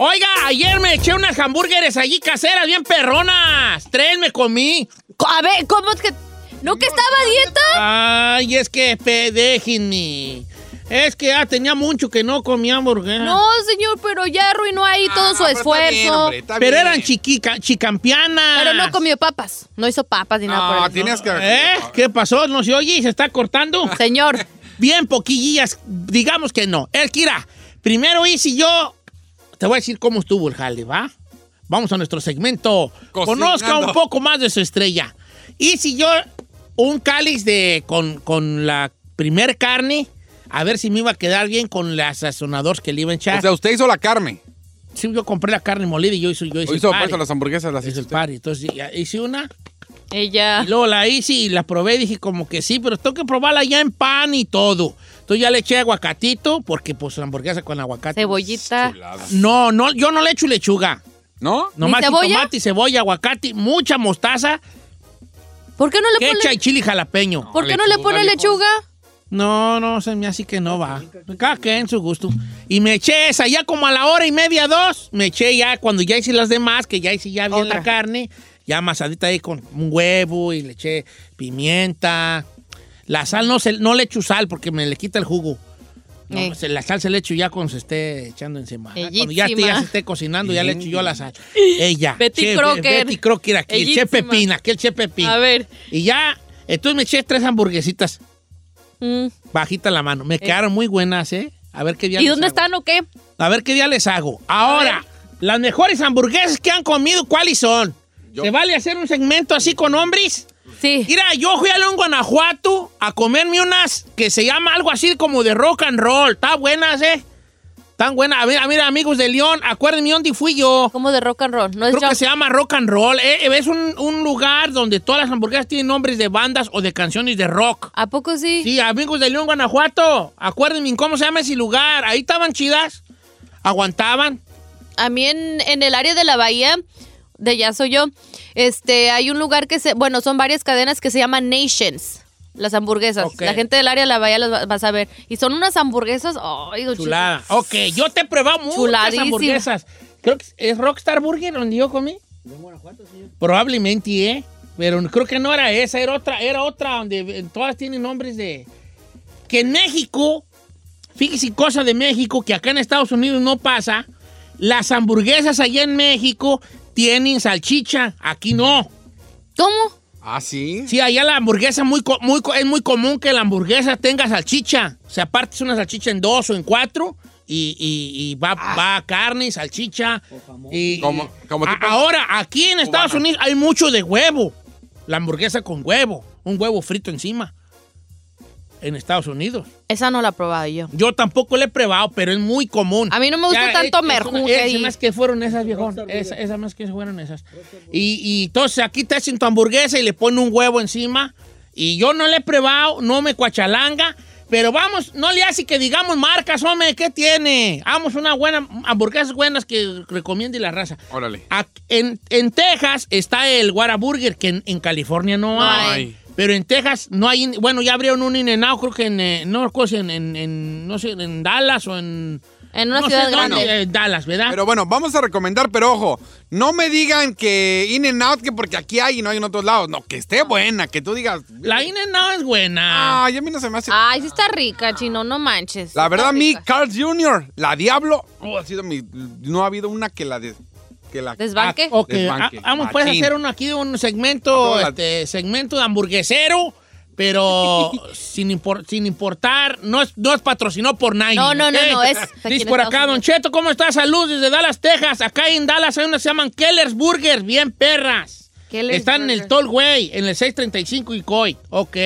Oiga, ayer me eché unas hamburgueres allí caseras, bien perronas. Tres me comí. A ver, ¿cómo es que.? ¿No que estaba a dieta? Ay, es que déjenme. Es que ya tenía mucho que no comía hamburguesas. No, señor, pero ya arruinó ahí todo su Ah, está bien, esfuerzo. hombre, está Pero bien. eran chiquica, chicampianas. pero no comió papas. No hizo papas ni nada No, por eso. tienes que... ¿Eh? ¿Qué pasó? ¿No se oye? ¿Se está cortando? Señor, Bien poquillas. Digamos que no. El Kira, primero hice yo... Te voy a decir cómo estuvo el jale, ¿va? Vamos a nuestro segmento. Cocinando. Conozca un poco más de su estrella. Hice yo un cáliz de, con, con la primer carne, a ver si me iba a quedar bien con el sazonador que le iba a echar. O sea, usted hizo la carne. sí, yo compré la carne molida y yo hice, yo hice O el hizo pari. pues, las hamburguesas, las Hice el pari. Entonces ya hice una ella. y luego la hice y la probé y dije como que sí, pero tengo que probarla ya en pan y todo. Entonces ya le eché aguacatito porque pues la hamburguesa con aguacate. Cebollita. No, no, yo no le echo lechuga. ¿No? Nomás cebolla? tomate, cebolla, aguacate, mucha mostaza, ¿Por qué no le quecha pone, y chile jalapeño. ¿por qué no le pone lechuga? No, no, se me hace que no va. Cada que en su gusto. Y me eché esa, ya como a la hora y media, dos, me eché ya cuando ya hice las demás, que ya hice ya bien Otra. la carne, ya amasadita ahí con un huevo y le eché pimienta. La sal no, se, no le echo sal porque me le quita el jugo. No, Eh. se- la sal se le echo ya cuando se esté echando encima. ¿eh? Cuando ya, ya se esté cocinando, ya le echo yo la sal. Ella. Betty Che- Crocker. Betty Crocker aquí, el Che. Pepín, aquel Che Pepín. A ver. Y ya, entonces me eché tres hamburguesitas. Mm. Bajita la mano. Me quedaron muy buenas, ¿eh? A ver qué día ¿Y les dónde hago. están o qué? A ver qué día les hago. Ahora, las mejores hamburguesas que han comido, ¿cuáles son? Yo- ¿Se vale hacer un segmento así con hombres? Sí. Mira, yo fui a León, Guanajuato, a comerme unas que se llama algo así como de rock and roll. Están buenas, ¿eh? Están buenas. A ver, a ver, amigos de León, acuérdenme dónde fui yo. Como de rock and roll. No es Creo que se llama Rock and Roll. ¿eh? Es un, un lugar donde todas las hamburguesas tienen nombres de bandas o de canciones de rock. ¿A poco sí? Sí, amigos de León, Guanajuato. Acuérdenme cómo se llama ese lugar. Ahí estaban chidas. Aguantaban. A mí en, en el área de la bahía, de allá soy yo, este, hay un lugar que se, bueno, son varias cadenas que se llaman Nations. Las hamburguesas. La gente del área de la bahía las va- vas a ver. Y son unas hamburguesas. Ay, Cheto. Chulada. Ok, yo te he probado muchas hamburguesas. Creo que es Rockstar Burger donde yo comí. Probablemente, ¿eh? Pero creo que no era esa, era otra, era otra donde eh, todas tienen nombres de... Que en México, fíjese cosa de México, que acá en Estados Unidos no pasa, las hamburguesas allá en México tienen salchicha, aquí no. ¿Cómo? Ah, sí. Sí, allá la hamburguesa muy, co- muy, co- es muy común que la hamburguesa tenga salchicha. O sea, partes una salchicha en dos o en cuatro y, y- y va, va carne, salchicha. Y, Como- como A- ahora, aquí en Estados Cubana. Unidos hay mucho de huevo. La hamburguesa con huevo, un huevo frito encima. En Estados Unidos. Esa no la he probado yo. Yo tampoco la he probado, pero es muy común. A mí no me gusta Ya, tanto ahí. Esas más que fueron esas, viejón. Esa, esa más que fueron esas. Y, y entonces aquí te hacen tu hamburguesa y le ponen un huevo encima. Y yo no le he probado, no me cuachalanga. Pero vamos, no le hace que digamos marcas, hombre, ¿qué tiene? Vamos, una buena, hamburguesas buenas que recomiende la raza. Órale. En, en Texas está el Whataburger, que en, en California no, No hay. hay. Pero en Texas no hay. in- Bueno, ya abrieron un in creo que en. eh, no recuerdo si en, en- en- no sé, en Dallas o en. En una no ciudad sé grande. eh, Dallas, ¿verdad? Pero bueno, vamos a recomendar, pero ojo, no me digan que In and Out, que porque aquí hay y no hay en otros lados. No, que esté buena, que tú digas. la in no es buena. Ay, a mí no se me hace. Ay, sí está rica, chino, no manches. La verdad, a mí. Carl Jr., la Diablo, oh, ha sido mi. No ha habido una que la. des- que la Desbanque. Ah, ok, Desbanque. ah, vamos a Machín. hacer uno aquí un segmento, este, segmento de hamburguesero, pero sin, impor- sin importar, no es, no es patrocinado por nadie. No, no, no, ¿ok? no, es Dice por acá, Don. Cheto, ¿cómo está? Salud desde Dallas, Texas. Acá en Dallas hay unas que se llaman Keller's Burgers, bien perras. Keller's Están en el. Tollway, en el 635 y COI. Ok.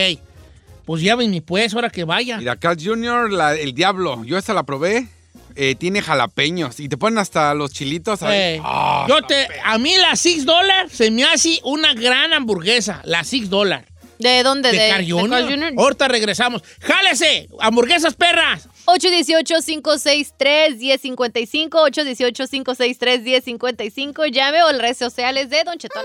Pues llévenme pues, ahora que vaya. Mira, Carl Jr., la- el Diablo, yo esta la probé. Eh, tiene jalapeños y te ponen hasta los chilitos ahí. Eh, Ah, yo te, a mí la 6 dólares se me hace una gran hamburguesa, la 6 dólares. ¿De dónde? De, De, Jr. Carl Jr. Ahorita regresamos. ¡Jálese! ¡Hamburguesas perras! 818-563-1055, 818-563-1055, llame o las redes sociales de Don Chetón.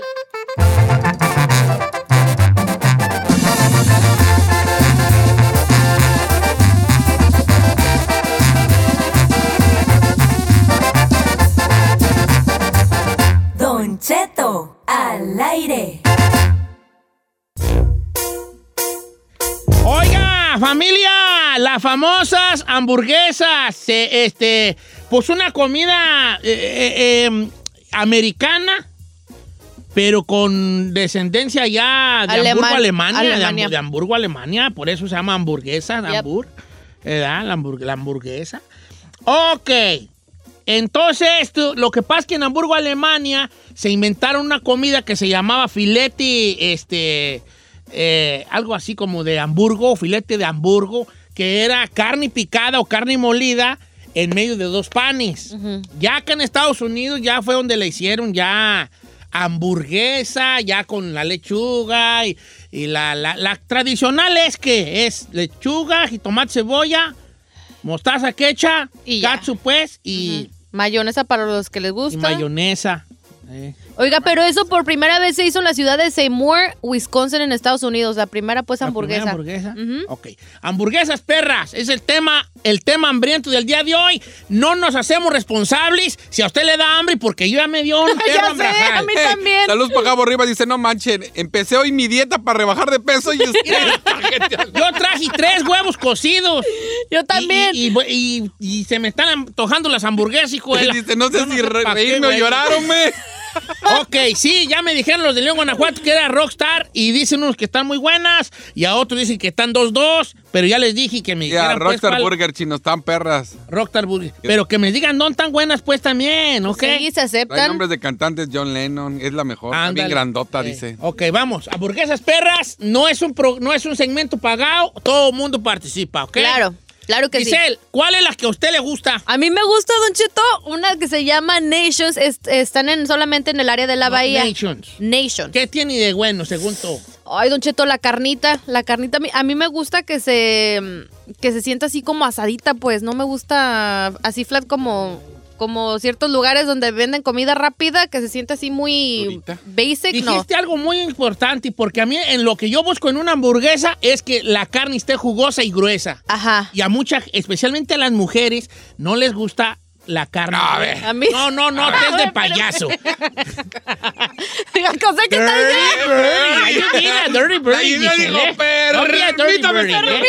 Al aire. Oiga, familia, las famosas hamburguesas, eh, este, pues una comida eh, eh, eh, americana, pero con descendencia ya de Aleman- Hamburgo, Alemania, de Alemania. Ham- De, Hamburgo, Alemania, por eso se llama hamburguesa, de Yep. Hamburg, ¿verdad? La, hamburg- la hamburguesa. Ok, entonces tú- lo que pasa es que en Hamburgo, Alemania, se inventaron una comida que se llamaba filete, este, eh, algo así como de Hamburgo, filete de Hamburgo, que era carne picada o carne molida en medio de dos panes. Ya acá en Estados Unidos ya fue donde le hicieron ya hamburguesa, ya con la lechuga y, y la, la- la tradicional es que es lechuga, jitomate, cebolla, mostaza quecha, Y ya. katsu pues y, Mayonesa para los que les y gusta. mayonesa. eh. Oiga, pero eso por primera vez se hizo en la ciudad de Seymour, Wisconsin, en Estados Unidos. La primera, pues, La hamburguesa. primera hamburguesa. Ok. Hamburguesas perras. Es el tema, el tema hambriento del día de hoy. No nos hacemos responsables si a usted le da hambre porque yo ya me dio un perro Ya sé, a mí también. Saludos para Cabo Arriba. Dice, no manchen, empecé hoy mi dieta para rebajar de peso y usted... Yo traje tres huevos cocidos. Yo también. Y, y- y- y se me están antojando las hamburguesas, hijo de la- Dice, no sé si re- reírme o llorar, hombre. Ok, sí, ya me dijeron los de León, Guanajuato que era Rockstar y dicen unos que están muy buenas y a otros dicen que están 2-2, pero ya les dije que me Ya, dijeran pues, Rockstar Burger, chino, están perras. Rockstar Burger. Pero que me digan no tan buenas pues también, ¿ok? Sí, se Hay aceptan. nombres de cantantes, John Lennon, es la mejor. Bien Ándale. grandota, Eh, dice. Ok, vamos. Hamburguesas perras no es un, pro- no es un segmento pagado, todo el mundo participa, ¿ok? Claro, claro que sí. Giselle, ¿cuál es la que a usted le gusta? A mí me gusta, Don Cheto, una que se llama Nations. es- están en, solamente en el área de la bahía. Nations. Nations. ¿Qué tiene de bueno, según tú? Ay, Don Cheto, la carnita. La carnita, a mí, a mí me gusta que se, que se sienta así como asadita, pues. No me gusta así flat como, como ciertos lugares donde venden comida rápida, que se siente así muy Durita. basic, no. Dijiste algo muy importante, porque a mí en lo que yo busco en una hamburguesa es que la carne esté jugosa y gruesa. Ajá. Y a muchas, especialmente a las mujeres, no les gusta la carne. No, a ver. A mí- No, no, no, que es de payaso. Cosa que está diciendo. Ay, yo vi la Dirty Birdie, Ahí me Giselle, dijo, ¿eh? No vi la Dirty permítame,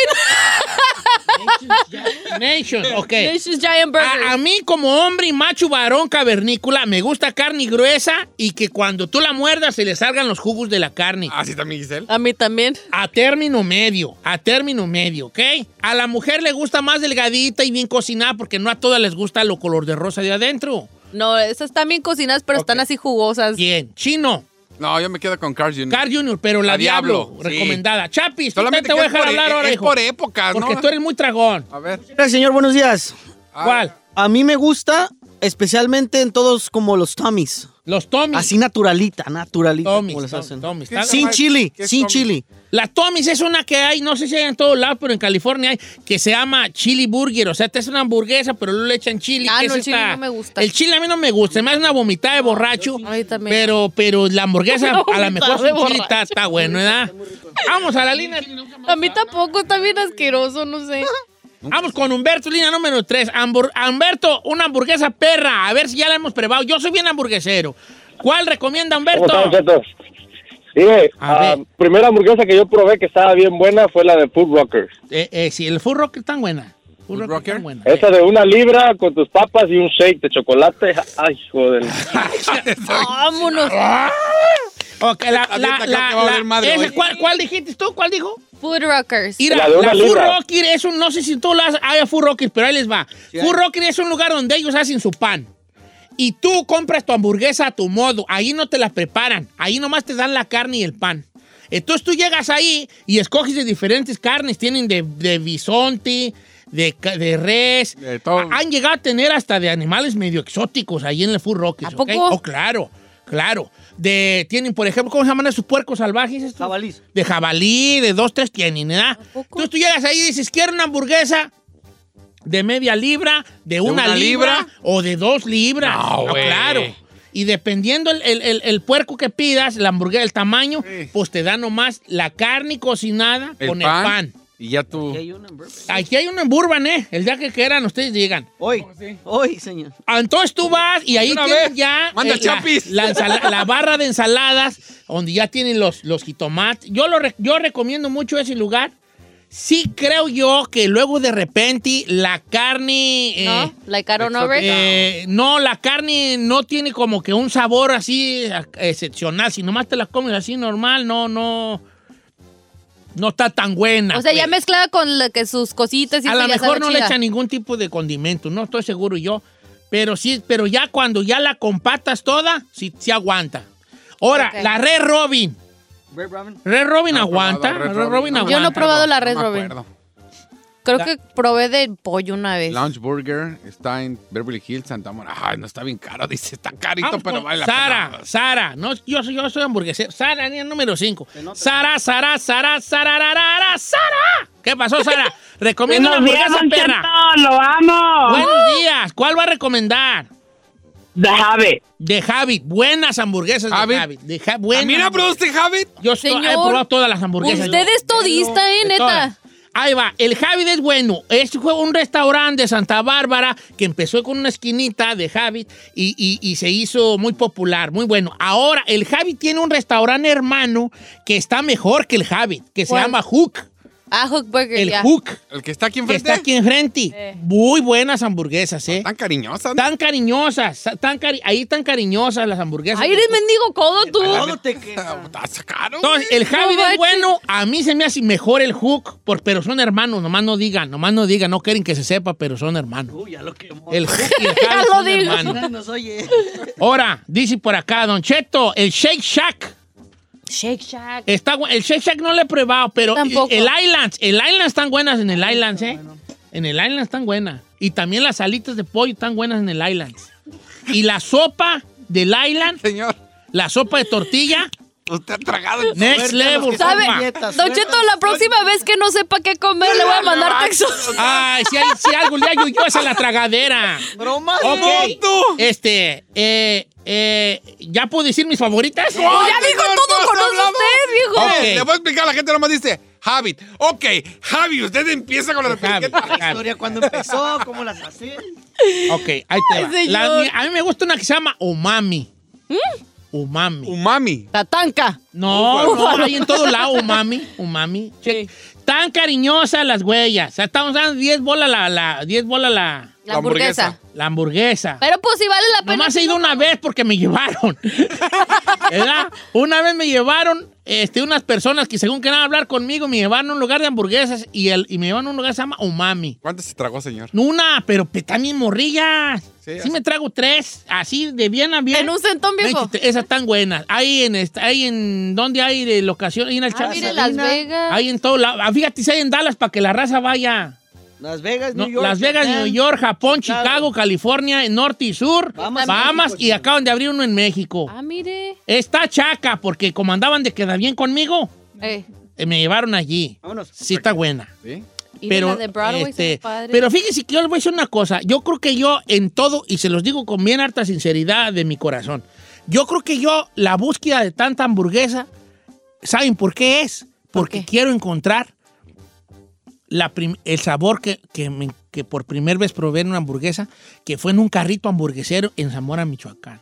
Nations, ok. Nations Giant Burger. A, a mí como hombre y macho varón cavernícola me gusta carne gruesa y que cuando tú la muerdas se le salgan los jugos de la carne. Así también, Giselle. A mí también. A término medio, a término medio, ¿ok? A la mujer le gusta más delgadita y bien cocinada porque no a todas les gusta lo color de rosa de adentro. No, esas están bien cocinadas, pero están así jugosas. Bien, chino, No, yo me quedo con Carl Jr. Car Junior, pero la, La Diablo, Diablo, sí. recomendada. Chapis, Solamente te voy a dejar por- hablar ahora, es hijo. por épocas, Porque ¿no? tú eres muy tragón. A ver. Hola, señor, buenos días. ¿Cuál? A mí me gusta especialmente en todos como los Tommys. Los Tommys. Así naturalita, naturalita. Tommys, como les hacen. Tommys. ¿Qué Está- Sin ¿Qué chili, sin Tommy? chili. La Tommy's es una que hay, no sé si hay en todos lados, pero en California hay, que se llama chili burger. O sea, te es una hamburguesa, pero luego le echan chili. Ah, que no, es el chili esta- no me gusta. El chile a mí no me gusta, me hace una vomitada de borracho. A mí también. Pero, pero la hamburguesa a lo mejor sin chili está, está bueno, ¿verdad? Vamos a la línea. A mí tampoco, está bien asqueroso, no sé. Vamos con Humberto, línea número 3. Humberto, una hamburguesa perra. A ver si ya la hemos probado. Yo soy bien hamburguesero. ¿Cuál recomienda ¿Cómo están, Humberto? Mire, A ah, primera hamburguesa que yo probé que estaba bien buena fue la de Food Rockers. Eh, eh, sí, el Full Rock es tan buena. Food es Rocker? tan buena. Esa de una libra con tus papas y un shake de chocolate. Ay, joder. Vámonos. Ok, la, la, la, hoy. ¿cuál, cuál dijiste tú? ¿Cuál dijo? Food Rockers. Mira, La la, Food. Rocker es un, no sé si tú las hay a Food Rocker, pero ahí les va. Food Rocker es un lugar donde ellos hacen su pan. Y tú compras tu hamburguesa a tu modo. Ahí no te la preparan. Ahí nomás te dan la carne y el pan. Entonces tú llegas ahí y escoges de diferentes carnes. Tienen de, de bisonte, de, de res. De todo. Ha- Han llegado a tener hasta de animales medio exóticos ahí en el Food Rocker. ¿A poco? Oh, claro, claro. De, tienen, por ejemplo, ¿cómo se llaman esos puercos salvajes? estos? Jabalís. De jabalí, de dos, tres tienen, ¿verdad? Entonces tú llegas ahí y dices, quiero una hamburguesa de media libra, de una, una libra, libra? o de dos libras. No, claro. Y dependiendo el, el- el- el puerco que pidas, la hamburguesa, el tamaño, Sí. pues te da nomás la carne cocinada El con pan. el pan. Y ya tú. Aquí hay una en Burbank. Aquí hay uno en Burban, ¿eh? El día que quieran, ustedes llegan. Hoy, hoy, señor. Ah, Entonces tú vas y ahí Una tienen vez. ya Manda eh. La, la ensala- la barra de ensaladas, donde ya tienen los, los jitomates. Yo, lo re- yo recomiendo mucho ese lugar. Sí creo yo que luego de repente la carne... eh, ¿No? Like I don't know, eh, no, la carne no tiene como que un sabor así eh, excepcional. Si nomás te la comes así normal, no, no... No está tan buena. O sea, ya pues. mezclada con la que sus cositas y A lo mejor no le echan ningún tipo de condimento, no estoy seguro yo. Pero sí, pero ya cuando ya la compatas toda, sí, sí aguanta. Ahora, la Red Robin. Red Robin. Red Robin No aguanta. Red Red Robin, Robin. aguanta. Yo no he probado la Red No me Robin. Creo La- que probé de pollo una vez. Lounge Burger está en Beverly Hills, Santa Mónica. Ay, no está bien caro, dice, está carito, Vamos pero vale la Sara, pena. Sara. No, yo, soy- yo soy hamburguesero. Sara, ni el número 5. nota. Sara, Sara, Sara, Sara, Sara, Sara. ¿Qué pasó, Sara? Recomienda una Buenos días, hamburguesa, perra. Cheto, lo amo. Buenos días. ¿Cuál va a recomendar? The Habit. De Habit. Buenas hamburguesas de Habit. Habit. De Ja- buenas ¿También aprobaste Habit? Yo estoy- Señor, he probado todas las hamburguesas. Usted es todista, ¿eh, De neta? Ahí va, el Javid es bueno. Este fue un restaurante de Santa Bárbara que empezó con una esquinita de Javid y, y- y se hizo muy popular, muy bueno. Ahora, el Javid tiene un restaurante hermano que está mejor que el Javid, que se llama Hook. Ah, Hook Burger, El ya. Hook, El que está aquí que enfrente. está aquí enfrente. Eh. Muy buenas hamburguesas, ¿eh? Tan cariñosa. ¿no? Tan cariñosas, tan cari- ahí tan cariñosas las hamburguesas. Ay, eres mendigo codo tú. Todo te caro. Entonces, el Javi No es manches. bueno, a mí se me hace mejor el Hook, por, pero son hermanos, nomás no digan, nomás no digan, no quieren que se sepa, pero son hermanos. Uy, ya lo quemó. El Hook y el Ya Javi lo son digo. hermanos. Nos oye. Ahora, dice por acá, Don Cheto, el Shake Shack. Shake Shack. Está, el Shake Shack no lo he probado, pero Tampoco. el Islands, el Islands están buenas en el Islands, ¿eh? En el Islands están buenas. Y también las alitas de pollo están buenas en el Islands. Y la sopa del Island, Señor, la sopa de tortilla, usted ha tragado. next level. ¿Sabe? dietas, Don. Cheto, la próxima vez que no sepa qué comer, le voy a mandar texto. Ay, si, hay, si algo le ayudo yo es a la tragadera. Broma. Ok. tú! Este, eh, eh, ¿ya puedo decir mis favoritas? Pues ya dijo señor, todo con usted, viejo. Ok. Le voy a explicar a la gente, nomás dice Habit. Ok, Javi, usted empieza con la. La historia cuando empezó, cómo las hace. Ok, ahí te Ay, va. señor. La- a mí me gusta una que se llama Umami. ¿Mm? Umami. Umami. Tatanca. No, no, hay en todo lado Umami. Umami. Che, Tan cariñosas las huellas. O sea, estamos dando 10 bolas la, la, 10 bolas la, La hamburguesa. la hamburguesa. Pero pues si vale la pena. Nomás he ido una vez porque me llevaron. ¿Verdad? Una vez me llevaron este, unas personas que según querían hablar conmigo, me llevaron a un lugar de hamburguesas y, el, y me llevaron a un lugar que se llama Umami. ¿Cuántas se tragó, señor? Una, pero pe- también morrillas. Sí, me trago tres, así de bien a bien. En un centón, viejo. Esas tan buenas. Hay en, esta- hay en, ¿dónde hay de locación? Ahí en el Ah, Chas- mire, Las Vegas. Hay en todo lado. Ah, Fíjate si hay en Dallas para que la raza vaya. Las Vegas, New York. Las Vegas, Japan. New York, Japón, Chicago. Chicago, California, norte y sur, Bahamas, Bahamas, México, y acaban de abrir uno en México. Ah, mire. Está chaca porque como andaban de queda bien conmigo, Eh, eh, me llevaron allí. Vámonos. Sí está buena. ¿Sí? Y Pero, la de Broadway este, pero fíjense que yo les voy a decir una cosa. Yo creo que yo en todo, y se los digo con bien harta sinceridad de mi corazón, yo creo que yo la búsqueda de tanta hamburguesa, ¿saben por qué es? Porque qué? quiero encontrar la el sabor que, que, me- que por primera vez probé en una hamburguesa, que fue en un carrito hamburguesero en Zamora, Michoacán.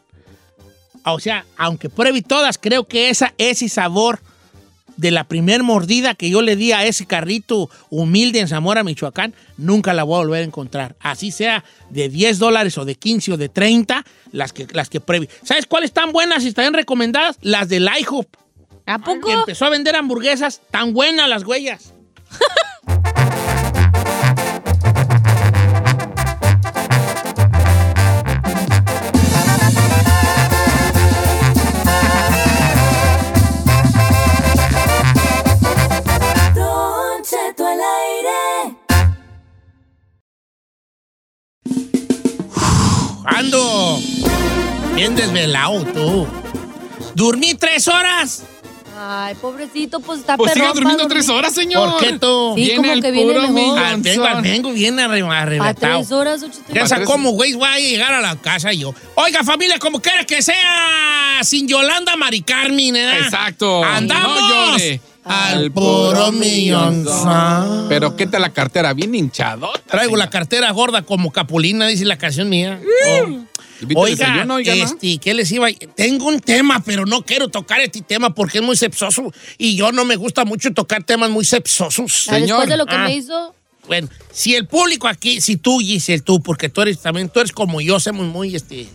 O sea, aunque pruebe todas, creo que esa, ese sabor de la primer mordida que yo le di a ese carrito humilde en Zamora, Michoacán, nunca la voy a volver a encontrar. Así sea de 10 dólares o de 15 o de 30, las que, las que pruebe. ¿Sabes cuáles están buenas y están recomendadas? Las del IHOP, ¿A poco? que empezó a vender hamburguesas tan buenas las huellas. bien desvelado tú. Dormí tres horas. Ay, pobrecito, pues está Pues siga perrón durmiendo tres horas, señor. ¿Por qué tú? Sí, como el que viene puro mejor. Ah, vengo, millonzón. vengo bien arre- A arrebatado. tres horas, ocho, tres Piensa cómo, güey, voy a llegar a la casa yo. Oiga, familia, como quiera que sea, sin Yolanda Mari Carmen, ¿eh? Exacto. ¡Andamos! No llore. al puro millón. Pero qué tal la cartera, bien hinchadota. Traigo la señor. cartera gorda como Capulina, dice la canción mía. Oh. ¿Viste el Oiga, desayuno, oiga, no? este, ¿qué les iba? Tengo un tema, pero no quiero tocar este tema porque es muy sepsoso y yo no me gusta mucho tocar temas muy sepsosos. Ah, Después Señor. de lo que Ah. me hizo, Bueno, si el público aquí, si tú, Giselle, tú, porque tú eres también, tú eres como yo, somos muy, este,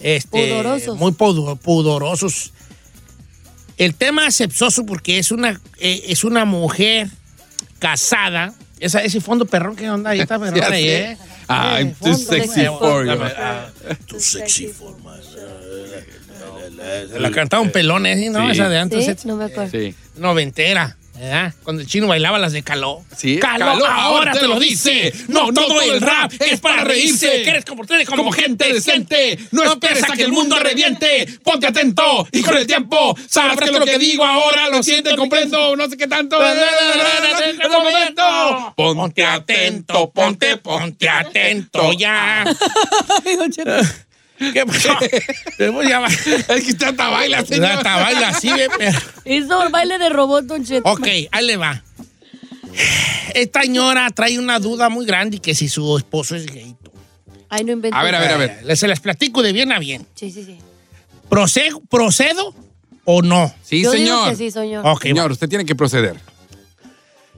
este, Pudorosos. muy pudo- pudorosos. El tema es sepsoso porque es una, eh, es una mujer casada. Esa, ese fondo perrón que onda ahí está perrón ahí. ¿eh? I'm Eh, too sexy for you. Too sexy for my... La cantaba un pelón, ¿eh? ¿No? Sí. Esa de antes. ¿sí? eh, No me acuerdo. Sí. noventera, ¿verdad? Cuando el chino bailaba las de caló. Sí, caló, Caló, ahora te lo dice. No, todo el rap es para reírse. Que eres comportarte como, Como gente decente. no esperes a que el mundo reviente. Ponte atento y con el tiempo sabrás que lo que digo ahora lo siente, comprendo, no sé qué tanto. Momento. Ponte atento, ponte, ponte atento ya. ¿Qué pasó? Va. Es que usted hasta baila, señor. Hasta baila así, ve, pero- Hizo el baile de robot, Don Cheto. Ok, ahí le va. Esta señora trae una duda muy grande que si su esposo es gay. Ay, no invento. A ver, a ver, a ver. Les, se las platico de bien a bien. Sí, sí, sí. ¿Procedo, procedo o no? Sí, Yo digo señor. que sí, señor. Ok, Señor, usted tiene que proceder.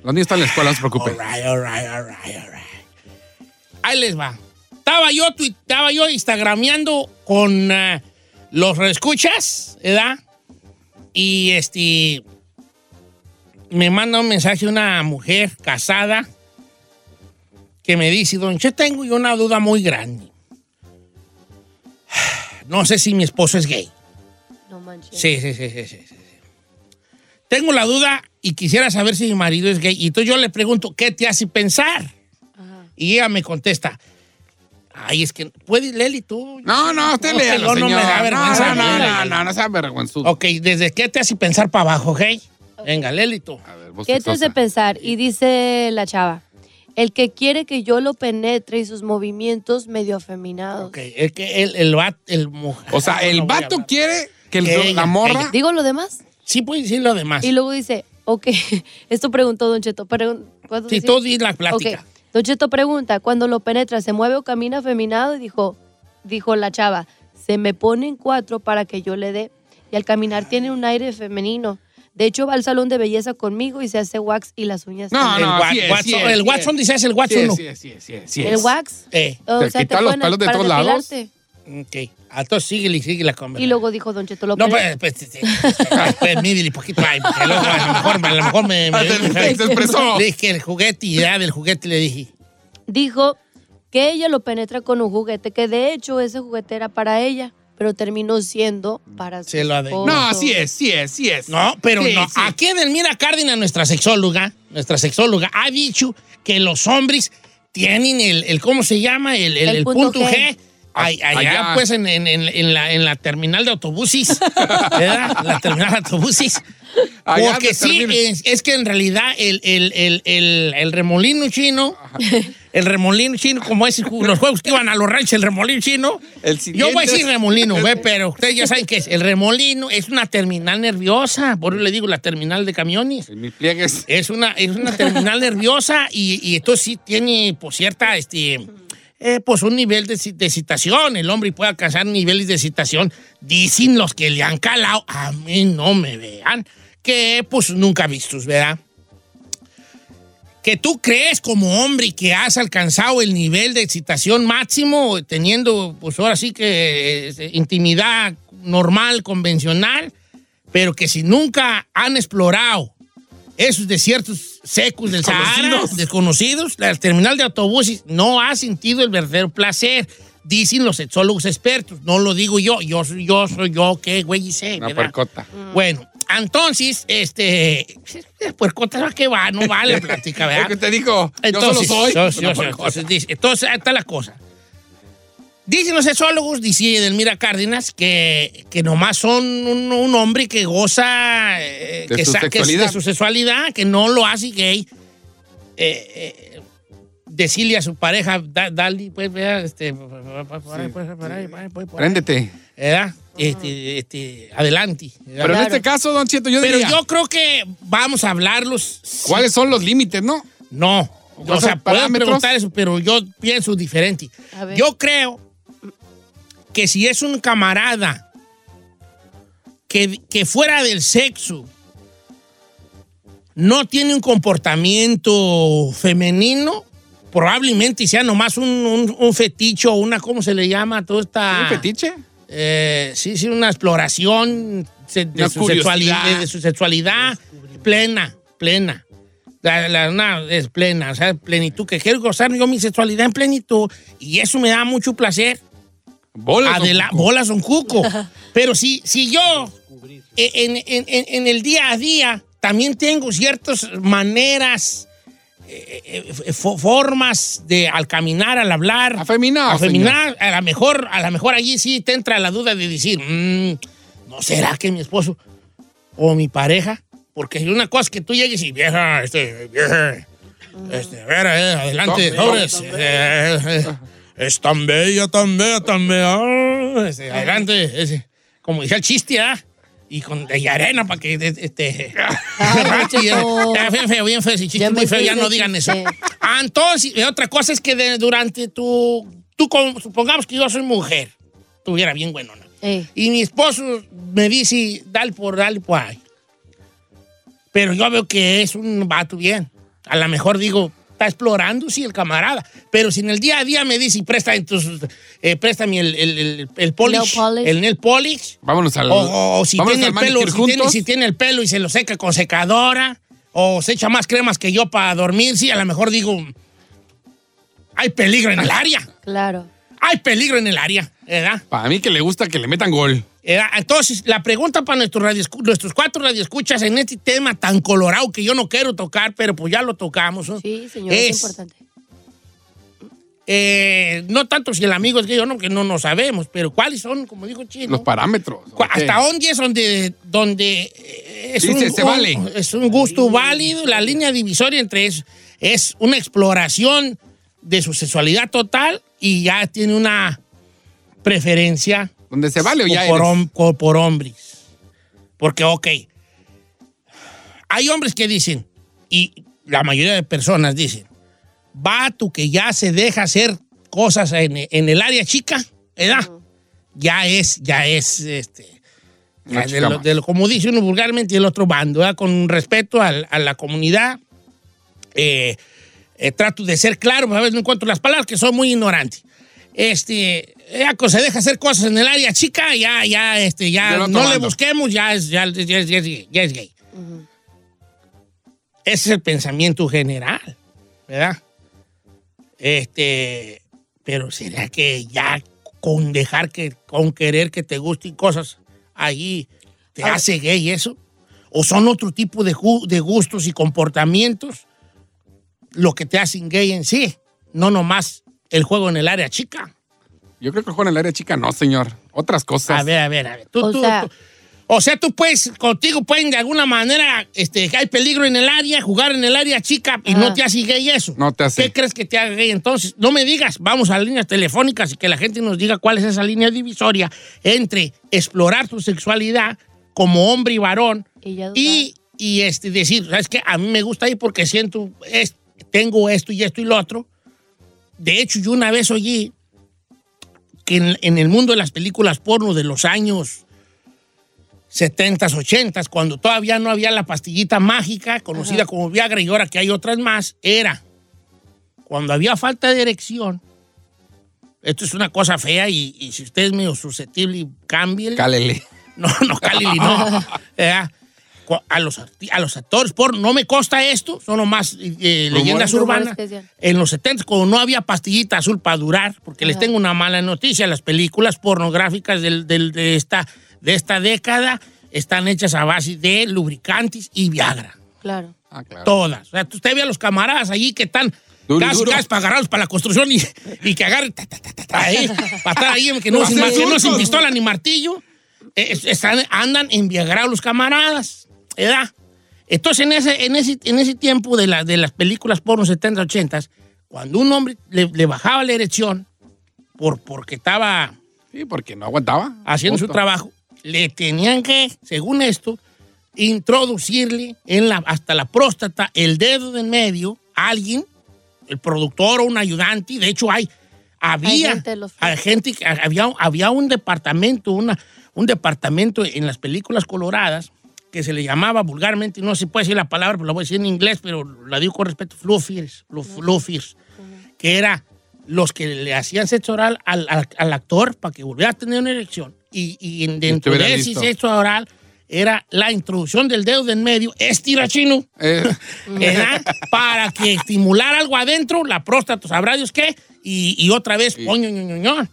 Los niños están en la escuela, no se preocupe. All right, all right, all right, all right. Ahí les va. Estaba yo, estaba yo instagrameando con eh, los reescuchas, ¿verdad? Y este. Me manda un mensaje una mujer casada que me dice: Don Che, tengo yo una duda muy grande. No sé si mi esposo es gay. No manches. Sí, sí, sí, sí, sí, sí, sí. Tengo la duda y quisiera saber si mi marido es gay. Y entonces yo le pregunto, ¿qué te hace pensar? Y ella me contesta, ay, es que, ¿puedes, Leli, tú? No, no, usted No, luego no me da vergüenza, No, no, no, no, no sea vergüenzudo. Ok, ¿desde qué te hace pensar para abajo, ok? Venga, Leli, tú. A ver, vos ¿Qué te hace pensar? Y dice la chava, el que quiere que yo lo penetre y sus movimientos medio afeminados. Ok, es que el, el, vato, el mujer. O sea, el No vato quiere que el- Que ella, la morra... ella. ¿Digo lo demás? Sí, puede decir lo demás. Y luego dice, ok, esto preguntó Don Cheto. pregun- ¿puedo Si decir? tú di la plática. Ok. Don Cheto pregunta, cuando lo penetra, ¿se mueve o camina afeminado? Y dijo, dijo la chava, se me pone en cuatro para que yo le dé. Y al caminar tiene un aire femenino. De hecho, va al salón de belleza conmigo y se hace wax y las uñas. No, también. el no, Wa- sí es, Watson, sí es, el sí Watson es. dice es el Sí Watson. es, no. sí es, sí es, sí es, sí ¿El wax? Eh, O ¿Te sea, te los pelos de todos lados? Ok. Entonces síguele, sigue la conversación. Y luego dijo Don Cheto, lo No, pues, pues, pues, pues, pues, mídele poquito luego a lo mejor, a lo mejor me, me- Ah, se- expresó. Le dije el juguete y ya del juguete le dije. dijo que ella lo penetra con un juguete, que de hecho ese juguete era para ella, pero terminó siendo para su Se lo esposo. No, sí es, sí es, sí es. No, pero Sí, no. sí. Aquí Edelmira Cárdenas, nuestra sexóloga, nuestra sexóloga, ha dicho que los hombres tienen el, el ¿cómo se llama? El, el- El el punto punto, G. G. Ay- Allá, Allá. pues, en, en- la, en la terminal de autobuses, ¿verdad? La terminal de autobuses. Allá Porque sí, es, es que en realidad el, el- el- el- el remolino chino, el remolino chino, como es los juegos que iban a los ranchos, el remolino chino, El yo voy a decir remolino, ¿ve? pero ustedes ya saben que es el remolino es una terminal nerviosa, por eso le digo la terminal de camiones. En mis pliegues. Es una, es una terminal nerviosa y, y esto sí tiene, pues, cierta, este, eh, pues, un nivel de, de excitación. El hombre puede alcanzar niveles de excitación. Dicen los que le han calado, a mí no me vean, que, pues, nunca vistos, ¿verdad? Que tú crees como hombre que has alcanzado el nivel de excitación máximo teniendo, pues, ahora sí que eh, intimidad normal, convencional, pero que si nunca han explorado esos desiertos secos del Sahara, Desconocidos. desconocidos, la terminal de autobuses no ha sentido el verdadero placer. Dicen los sexólogos expertos, no lo digo yo, yo soy yo, soy yo, qué güey sé. Una ¿verdad? puercota. Bueno, entonces, este, puercota, ¿a qué va? No vale la plática, ¿verdad? que te digo, Entonces, yo solo soy. yo- yo una soy- puercota. entonces, dice- entonces, ahí está la cosa. Dicen los sexólogos, dice Edelmira Cárdenas, que, que nomás son un, un hombre que goza eh, De que su sexualidad. de su sexualidad, que no lo hace gay. Eh, eh, decirle a su pareja, da- dale, pues, vea, este, Préndete. ¿verdad? Este, este, adelante. ¿verdad? Pero en este caso, Don Cheto, yo Pero diría, yo creo que vamos a hablarlos. ¿cuáles son los límites, no? No. O ¿Cuáles sea, pueden preguntar eso, pero yo pienso diferente. A ver. Yo creo que si es un camarada que, que fuera del sexo no tiene un comportamiento femenino, probablemente sea nomás un, un, un fetiche o una, ¿cómo se le llama? Toda esta... ¿Un fetiche? Eh, sí, sí, una exploración de, Una su sexualidad, de su sexualidad plena, plena. La, la- una es plena, o sea, plenitud, que quiero gozar yo mi sexualidad en plenitud y eso me da mucho placer. Bolas. Adela- Cuco. bolas son cuco. Pero si, si yo eh, en, en- en- en el día a día también tengo ciertas maneras, eh, eh, fo- formas de al caminar, al hablar. Afeminado, Afeminar, a lo mejor, a lo mejor allí sí te entra la duda de decir, "Mm, ¿no será que mi esposo o mi pareja? Porque hay una cosa es que tú llegues y vieja, este, vieja, este, a ver, eh, adelante, sobres, eh, eh, es tan bella, tan bella, tan bella, este, adelante, ese, como decía el chiste, ¿ah? Y con y arena para que este Ay, ya, bien feo, bien feo, ese chiste muy feo, ya ese no digan eso. Ah, entonces, y otra cosa es que de- durante tu, tú con- supongamos que yo soy mujer, tuviera bien bueno, ¿no? Eh, Y mi esposo me dice, dale por, dale por ahí. Pero yo veo que es un vato bien. A lo mejor digo, está explorando, sí, el camarada. Pero si en el día a día me dice, presta entonces, eh, préstame el, el, el, el polish, Nail polish. el nail polish. Vámonos al. O, o- o si, tiene el pelo, si, tiene, si tiene el pelo y se lo seca con secadora, o se echa más cremas que yo para dormir, sí, a lo mejor digo, hay peligro en el área. claro. Hay peligro en el área, ¿verdad? Para mí que le gusta que le metan gol. Entonces, la pregunta para nuestros, radioescu- nuestros cuatro radioescuchas en este tema tan colorado que yo no quiero tocar, pero pues ya lo tocamos. ¿no? Sí, señor, es, Es, importante. eh, no tanto si el amigo es gay o no, que no nos sabemos, pero ¿cuáles son, como dijo Chino? Los parámetros. ¿Hasta dónde es donde, donde eh, es, Dice, un, se un- vale. es un gusto válido? La línea divisoria entre eso es una exploración de su sexualidad total y ya tiene una preferencia Donde se vale o ya por, eres? hom- co- por hombres. Porque, ok, hay hombres que dicen, y la mayoría de personas dicen, vato que ya se deja hacer cosas en, en el área chica, ¿verdad? Ya es, ya es, este, Una ya de chica lo- más. de lo- como dice uno vulgarmente, y el otro bando, ¿verdad? Con respeto al- a, la comunidad, eh, eh, trato de ser claro, pero a veces no encuentro las palabras que soy muy ignorante. Este, ya se deja hacer cosas en el área chica, ya, ya, este, ya no le busquemos, ya es, ya, ya es- ya es gay, ya es gay. Ese es el pensamiento general, ¿verdad? Este, pero será que ya con dejar que, con querer que te gusten cosas allí, te hace gay eso? ¿O son otro tipo de, de gustos y comportamientos lo que te hacen gay en sí? No nomás el juego en el área chica. Yo creo que juega en el área chica, no, señor. Otras cosas. A ver, a ver, a ver. Tú- O tú- sea- tú- o sea, tú puedes, contigo pueden de alguna manera, este, que hay peligro en el área, jugar en el área chica y no te hace gay eso. No te hace. ¿Qué crees que te haga gay entonces? No me digas, vamos a las líneas telefónicas y que la gente nos diga cuál es esa línea divisoria entre explorar tu sexualidad como hombre y varón Y y, y, este, decir, ¿sabes qué? A mí me gusta ir porque siento, es- tengo esto y esto y lo otro. De hecho, yo una vez oí que en, en el mundo de las películas porno de los años 70s, 80s, cuando todavía no había la pastillita mágica conocida como Viagra y ahora que hay otras más, era cuando había falta de erección. Esto es una cosa fea y, y si usted es medio susceptible, cámbiele. Cálele. No, no, Calili, no. Eh, a, los, a los actores por no me consta esto, son nomás eh, leyendas Rumores urbanas. En los 70, cuando no había pastillita azul para durar, porque les tengo una mala noticia, las películas pornográficas del- del- de, esta, de esta década están hechas a base de lubricantes y Viagra. Claro. Ah, claro. Todas. O sea, usted ve a los camaradas allí que están Duro casi, duro. casi para agarrarlos para la construcción y, y que agarren ta, ta, ta, ta, ta, ahí, para estar ahí, que no, sin, hacer que no sin surcos. pistola ni martillo. Eh, es- están, andan enviagrados los camaradas, ¿verdad? Entonces, en ese, en ese, en ese tiempo de, la- de las películas porno 70, 80, cuando un hombre le, le bajaba la erección por, porque estaba Sí, porque no aguantaba. haciendo su trabajo, le tenían que, según esto, introducirle en la, hasta la próstata el dedo de en medio a alguien, el productor o un ayudante. y De hecho, hay, había, Hay gente de los- hay gente que- había, había un departamento, una, un departamento en las películas coloradas que se le llamaba vulgarmente, no se puede decir la palabra, pero la voy a decir en inglés, pero la digo con respeto, fluffiers, los fluffiers, que era los que le hacían sexo oral al, al- al actor para que volviera a tener una erección. Y, y en- dentro de ese listo. sexo oral era la introducción del dedo de en medio, estira chino, Eh, para que estimular algo adentro, la próstata, sabrá Dios qué, y, y otra vez, Sí. poño, ño, ño, ño.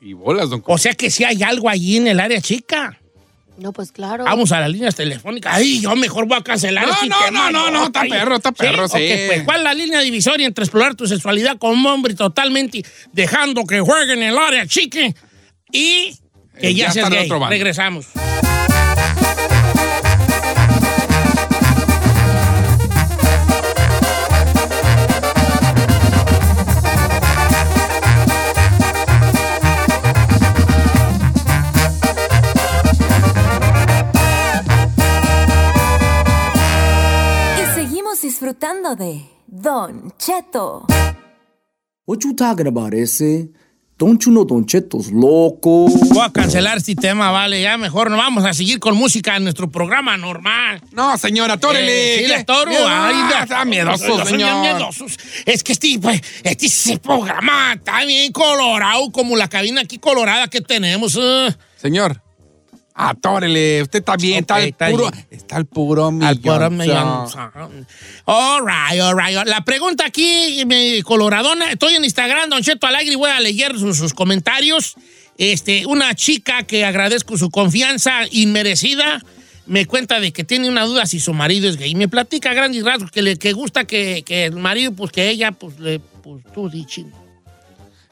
y bolas, don O sea que si hay algo allí en el área chica. No, pues claro. Vamos a las líneas telefónicas. Ay, yo mejor voy a cancelar No, este no, tema, no, no, no, está perro, está perro, sí. Pues, ¿cuál es la línea divisoria entre explorar tu sexualidad como hombre totalmente dejando que juegue en el área chique y que Eh, ya, seas bando. Regresamos. Disfrutando de Don Cheto. What you talking about, ese? Don't you know Don Cheto's loco? Voy a cancelar este tema, vale. Ya mejor no vamos a seguir con música en nuestro programa normal. No, señora, tórele. Eh, sí, la toro. Miedo- Ay, Ah, está miedoso, señor. miedosos. Es que este, pues, este ese programa está bien colorado, como la cabina aquí colorada que tenemos. eh. Señor, atórele. Usted Ok, está, al puro, está al puro millón. Al puro millón. All right, all right. La pregunta aquí, mi coloradona, estoy en Instagram, Don Cheto Alegre, y voy a leer sus, sus comentarios. Este, una chica que agradezco su confianza inmerecida me cuenta de que tiene una duda si su marido es gay. Me platica a grandes rasgos que le que gusta que, que el marido, pues que ella, pues le, pues tú di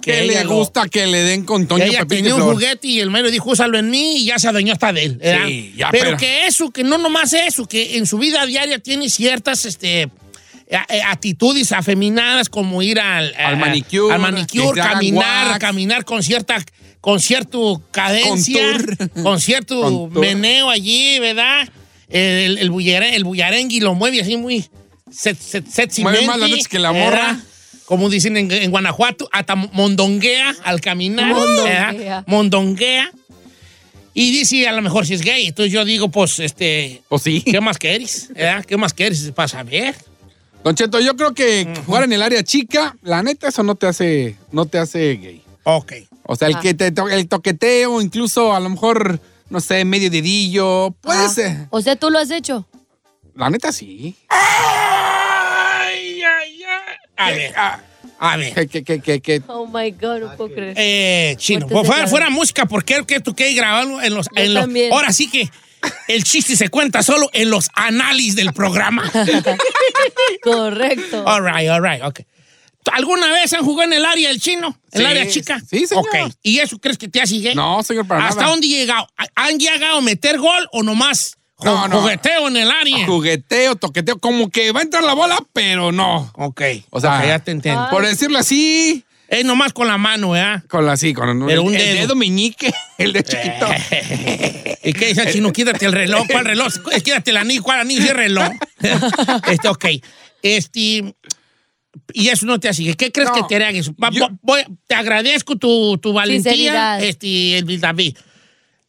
Que le lo- gusta que le den con Toño que ella Pepito y tenía un Flor. juguete y el marido dijo, úsalo en mí y ya se adueñó hasta de él. Sí, ya, pero, pero- que eso, que no nomás eso, que en su vida diaria tiene ciertas este, eh, actitudes afeminadas como ir al, Al a- manicure, al manicure, caminar, wax. caminar con cierta con cierto cadencia, Contour. con cierto Contour. meneo allí, ¿verdad? El, el, el bullarengui lo mueve así muy set, set, Mueve más las noches que la morra. ¿verdad? Como dicen en, en Guanajuato, hasta mondonguea al caminar. Mondonguea. ¿verdad? Mondonguea. Y dice, a lo mejor si es gay. Entonces yo digo, pues, este, Pues sí. ¿qué más quieres? ¿verdad? ¿Qué más quieres para saber? Don Cheto, yo creo que jugar en el área chica, la neta, eso no te hace, no te hace gay. Ok. O sea, el Ah. que te to- el toqueteo, incluso a lo mejor, no sé, medio dedillo, puede Ah. ser. O sea, tú lo has hecho. La neta sí. Ay. A ver, a ver. que, que, que, que- Oh my God, no puedo creer. Eh, chino, por fuera, declaraciones. fuera música, porque quiero que tú quede grabado en los, Yo en los- también. Ahora sí que el chiste se cuenta solo en los análisis del programa. Correcto. all right, all right, ok. ¿Alguna vez han jugado en el área del chino? ¿En el Sí, área chica? sí, señor. Ok. ¿Y eso crees que te hace gay? No, señor, para ¿Hasta nada. dónde he llegado? ¿Han llegado a meter gol o nomás No, no. jugueteo en el área? Jugueteo, toqueteo, como que va a entrar la bola, pero no. ok. O sea, ok, ya te entiendo. Por decirlo así, Es nomás con la mano, ¿verdad? con la así, con Pero el, un el dedo. dedo meñique, el de chiquito. ¿Y qué dice el chino? Quítate el reloj. ¿Cuál reloj? Quítate el anillo. ¿Cuál anillo? Sí, reloj. este, ok. Este. Y eso no te hace. ¿Qué crees No. que te haga eso? Va- Yo- voy- te agradezco tu, tu valentía, Sinceridad. este, el David.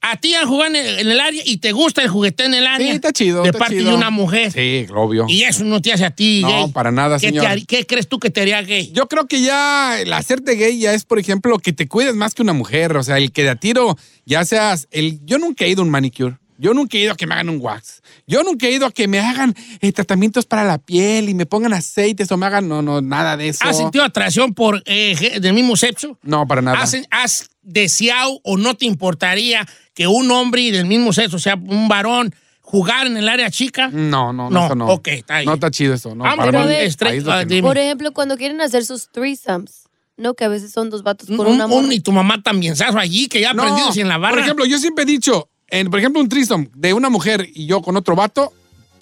A ti han jugado en el, en el área y te gusta el juguete en el área. Sí, está chido. De está parte chido. de una mujer. Sí, obvio. Y eso no te hace a ti No, gay. para nada, ¿Qué, señor. haría- ¿Qué crees tú que te haría gay? Yo creo que ya el hacerte gay ya es, por ejemplo, que te cuides más que una mujer. O sea, el que de a tiro ya seas. El, yo nunca he ido a un manicure. Yo nunca he ido a que me hagan un wax. Yo nunca he ido a que me hagan eh, tratamientos para la piel y me pongan aceites o me hagan. No, no, nada de eso. ¿Has sentido atracción por eh, del mismo sexo? No, para nada. ¿Has, has deseado o no te importaría que un hombre del mismo sexo, o sea, un varón, jugar en el área chica? No, no, no, No, eso no. ok, está bien. No está chido eso. No, Ah, para mí- es ahí ah, no. Por ejemplo, cuando quieren hacer sus threesomes, ¿no? Que a veces son dos vatos con Un- una un- morra. y tu mamá también, ¿sabes? Allí, que ya No, aprendidos en la barra. Por ejemplo, yo siempre he dicho, en, por ejemplo, un threesome de una mujer y yo con otro vato,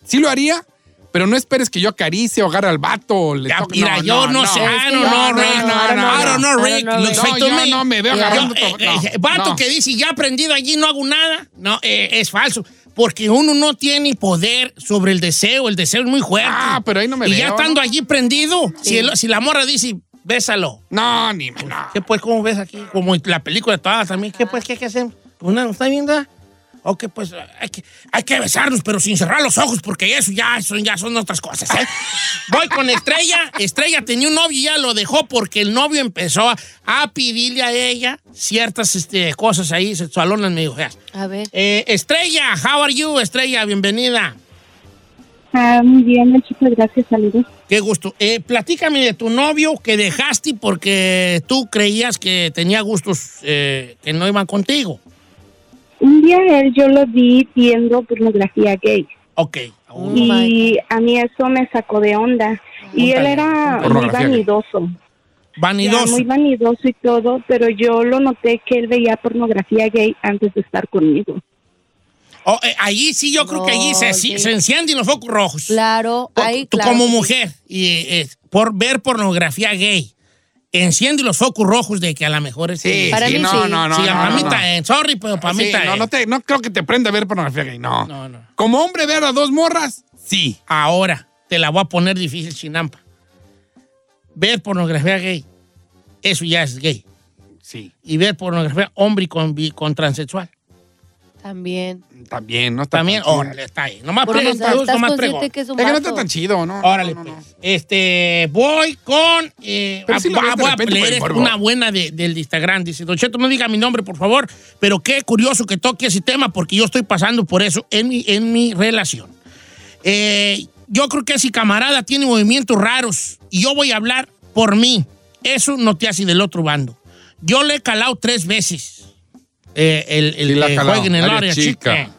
sí lo haría, pero no esperes que yo acaricie o agarre al vato. o Le Ya, toque- mira, yo no, sé. I don't know, Rick. I don't know, Rick. No, no, no, yo me. no me veo Yo, agarrando eh, todo- no, eh, Vato no. que dice, ya aprendido allí, no hago nada. No, eh, es falso. Porque uno no tiene poder sobre el deseo. El deseo es muy fuerte. Ah, pero ahí no me Y veo, ya estando ¿no? allí prendido, si, el- si la morra dice, bésalo. No, ni no. ¿Qué pues, cómo ves aquí? Como la película de todas también. ¿Qué pues, qué, qué hacemos? Pues nada, ¿está bien, da? Ok, pues hay que, hay que besarnos, pero sin cerrar los ojos, porque eso ya son, ya son otras cosas. ¿eh? Voy con Estrella. Estrella tenía un novio y ya lo dejó porque el novio empezó a, a pedirle a ella ciertas este, cosas ahí sexualonas medio feas. A ver. Eh, Estrella, how are you, Estrella? Bienvenida. Ah, muy bien, muchas gracias, saludos. Qué gusto. Eh, platícame de tu novio que dejaste porque tú creías que tenía gustos eh, que no iban contigo. Un día él yo lo vi viendo pornografía gay Ok. Oh y a mí eso me sacó de onda. Y él era muy gay. vanidoso, Vanidoso. muy vanidoso y todo, pero yo lo noté que él veía pornografía gay antes de estar conmigo. Oh, eh, allí sí, yo creo que allí se, Oye. se encienden los focos rojos. Claro, ahí, tú claro como sí. mujer, y, eh, por ver pornografía gay, enciende los focos rojos de que a lo mejor es... Sí, Para sí, mí no, sí. no, no, sí, no, no, no. bien. Sorry, pero para mí Sí, no, no, te- no creo que te prenda a ver pornografía gay, no. No, no. Como hombre ver a dos morras, sí. Ahora, te la voy a poner difícil, chinampa. Ver pornografía gay, eso ya es gay. Sí, Y ver pornografía hombre con, con transexual. También. también, no está También, tan órale, está ahí. Nomás Porque pregunta, estás nomás consciente pregunta. que es un Es que no vato. está tan chido, ¿no? Órale, No, no, no. pues. Este, voy con. eh, Pero sí lo ves de voy a repente por el leer morbo. una buena de- del Instagram. Dice: Don Cheto, no diga mi nombre, por favor. Pero qué curioso que toque ese tema porque yo estoy pasando por eso en mi, en mi relación. Eh, yo creo que ese camarada tiene movimientos raros y yo voy a hablar por mí. Eso no te hace del otro bando. Yo le he calado tres veces. Eh, el el Sí la ha que calado, en el área área chica. chica.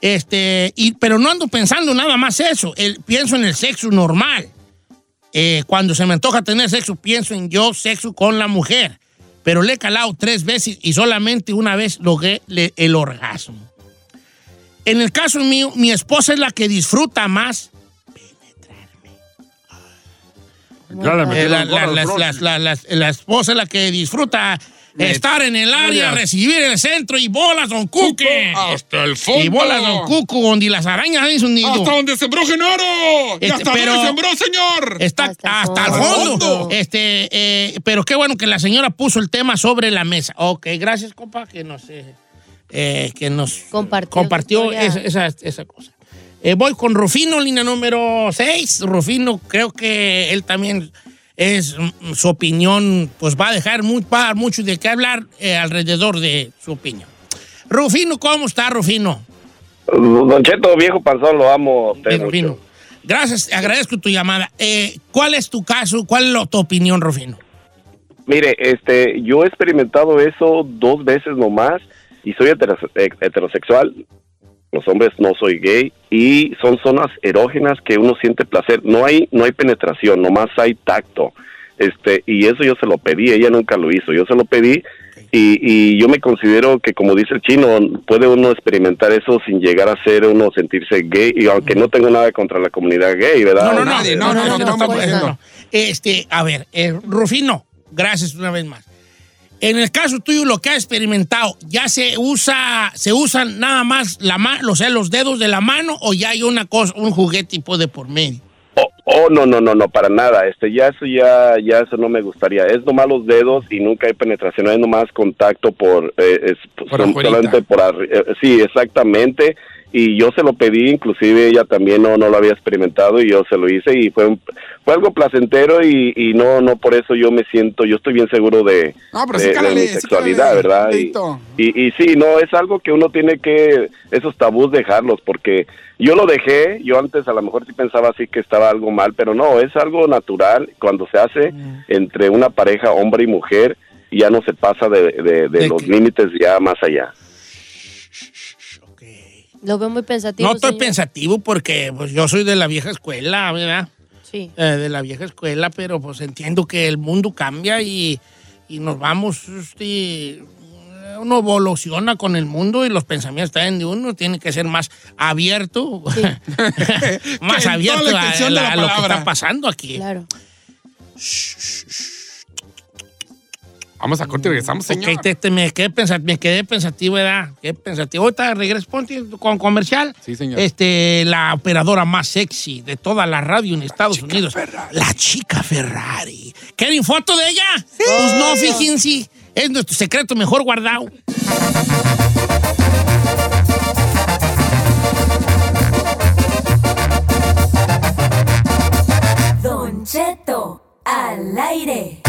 Este, y, pero no ando pensando nada más eso. El- pienso en el sexo normal. Eh, cuando se me antoja tener sexo, pienso en yo sexo con la mujer. Pero le he calado tres veces y solamente una vez logré le- el orgasmo. En el caso mío, mi esposa es la que disfruta más. Eh, la, la- la- la- la- la- la esposa es la que disfruta estar en el área, recibir el centro y bolas, don Cuque. Hasta el fondo. Y bolas, don Cuco, donde las arañas hacen su nido. Hasta donde sembró Genaro. ¿Y Este, hasta pero- dónde sembró, señor? Está Hasta hasta, el fondo. fondo. Este, eh, pero qué bueno que la señora puso el tema sobre la mesa. Ok, gracias, compa, que nos, eh, eh, que nos Compartió compartió esa, esa- esa cosa. Eh, voy con Rufino, línea número 6. Rufino, creo que él también es mm, su opinión, pues va a dejar muy, va a dar mucho de qué hablar eh, alrededor de su opinión. Rufino, ¿cómo está, Rufino? Don Cheto, viejo panzón, lo amo. Bien, mucho. Rufino. Gracias, agradezco tu llamada. Eh, ¿Cuál es tu caso? ¿Cuál es tu opinión, Rufino? Mire, este, yo he experimentado eso dos veces nomás y soy eh, heterosexual. Los hombres no soy gay y son zonas erógenas que uno siente placer. No hay, no hay penetración, nomás hay tacto. Este, y eso yo se lo pedí, ella nunca lo hizo. Yo se lo pedí y, y yo me considero que, como dice el chino, puede uno experimentar eso sin llegar a ser uno sentirse gay. Y aunque no tengo nada contra la comunidad gay, ¿verdad? No, no, no, nadie, no, no, no, no, no, no, no, diciendo. no. Este, a ver, eh, Rufino, gracias una vez más. En el caso tuyo, lo que has experimentado, ¿ya se usa, se usan nada más la ma- o sea, los dedos de la mano o ya hay una cosa, un juguete tipo de por medio? Oh, oh, no, no, no, no, para nada. Este, ya eso ya, ya eso no me gustaría. Es nomás los dedos y nunca hay penetración. Es nomás contacto por, eh, es, Por son- solamente por eh, sí, exactamente. Y yo se lo pedí, inclusive ella también no, no lo había experimentado y yo se lo hice y fue, un- fue algo placentero y, y no, no por eso yo me siento, yo estoy bien seguro de, No, de- sí de cálale, mi sexualidad, ¿verdad? Y, y, y sí, no, es algo que uno tiene que, esos tabús dejarlos, porque yo lo dejé, yo antes a lo mejor sí pensaba así que estaba algo mal, pero no, es algo natural cuando se hace entre una pareja, hombre y mujer, ya no se pasa de, de- de ¿De los límites ya más allá. Lo veo muy pensativo. No estoy señor. pensativo porque pues, yo soy de la vieja escuela, ¿verdad? Sí. Eh, de la vieja escuela, pero pues entiendo que el mundo cambia y, y nos vamos este, uno evoluciona con el mundo y los pensamientos también de uno tiene que ser más abierto, más abierto a, lo que está pasando aquí. Claro. Vamos a corte y regresamos, señor. Ok, te- te- me, quedé pensativo, me quedé pensativo, ¿verdad? Quedé pensativo. Ahorita regreso, ponte con comercial. Sí, señor. Este, la operadora más sexy de toda la radio en Estados Unidos. La chica Ferrari. ¿Quieren foto de ella? Pues no, fíjense. Es nuestro secreto mejor guardado. Don Cheto al aire.